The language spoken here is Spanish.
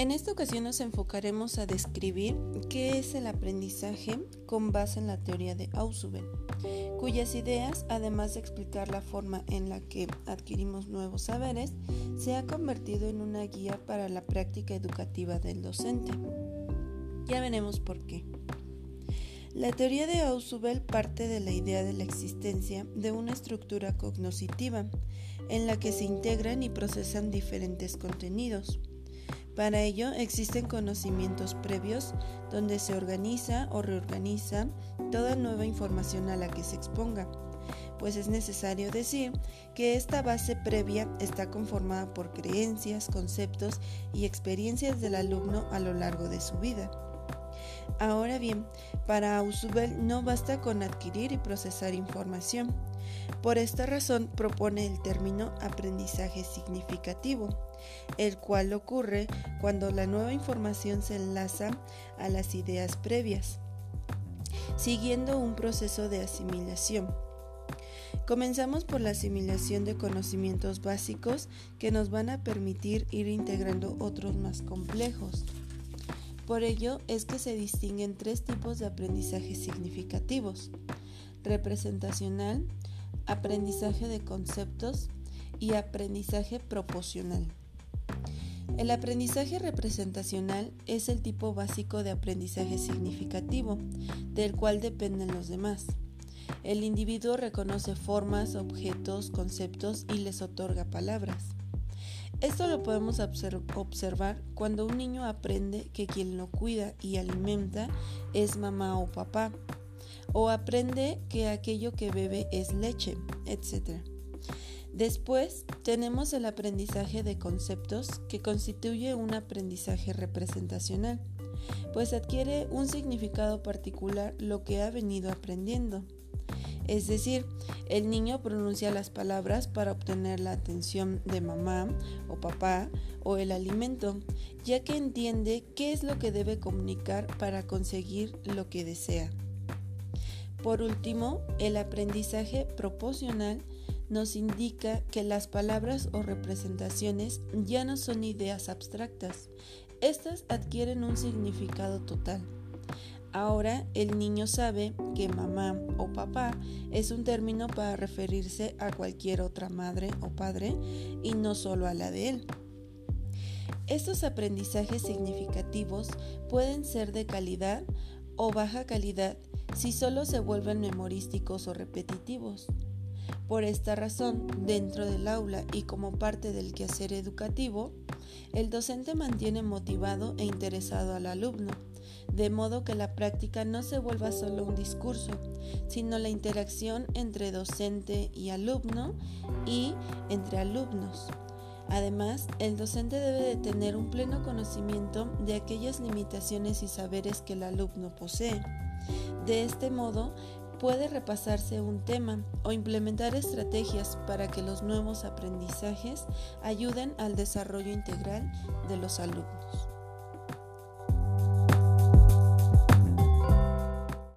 En esta ocasión nos enfocaremos a describir qué es el aprendizaje con base en la teoría de Ausubel, cuyas ideas, además de explicar la forma en la que adquirimos nuevos saberes, se ha convertido en una guía para la práctica educativa del docente. Ya veremos por qué. La teoría de Ausubel parte de la idea de la existencia de una estructura cognoscitiva en la que se integran y procesan diferentes contenidos para ello existen conocimientos previos donde se organiza o reorganiza toda nueva información a la que se exponga, pues es necesario decir que esta base previa está conformada por creencias, conceptos y experiencias del alumno a lo largo de su vida. Ahora bien, para Ausubel no basta con adquirir y procesar información. Por esta razón propone el término aprendizaje significativo, el cual ocurre cuando la nueva información se enlaza a las ideas previas, siguiendo un proceso de asimilación. Comenzamos por la asimilación de conocimientos básicos que nos van a permitir ir integrando otros más complejos. Por ello es que se distinguen tres tipos de aprendizaje significativos, representacional, aprendizaje de conceptos y aprendizaje proporcional. El aprendizaje representacional es el tipo básico de aprendizaje significativo, del cual dependen los demás. El individuo reconoce formas, objetos, conceptos y les otorga palabras. Esto lo podemos observar cuando un niño aprende que quien lo cuida y alimenta es mamá o papá, o aprende que aquello que bebe es leche, etc. Después tenemos el aprendizaje de conceptos que constituye un aprendizaje representacional, pues adquiere un significado particular lo que ha venido aprendiendo. Es decir, el niño pronuncia las palabras para obtener la atención de mamá o papá o el alimento, ya que entiende qué es lo que debe comunicar para conseguir lo que desea. Por último, el aprendizaje proporcional nos indica que las palabras o representaciones ya no son ideas abstractas, estas adquieren un significado total. Ahora el niño sabe que mamá o papá es un término para referirse a cualquier otra madre o padre y no solo a la de él. Estos aprendizajes significativos pueden ser de calidad o baja calidad si solo se vuelven memorísticos o repetitivos. Por esta razón, dentro del aula y como parte del quehacer educativo, el docente mantiene motivado e interesado al alumno de modo que la práctica no se vuelva solo un discurso, sino la interacción entre docente y alumno y entre alumnos. Además, el docente debe de tener un pleno conocimiento de aquellas limitaciones y saberes que el alumno posee. De este modo, puede repasarse un tema o implementar estrategias para que los nuevos aprendizajes ayuden al desarrollo integral de los alumnos.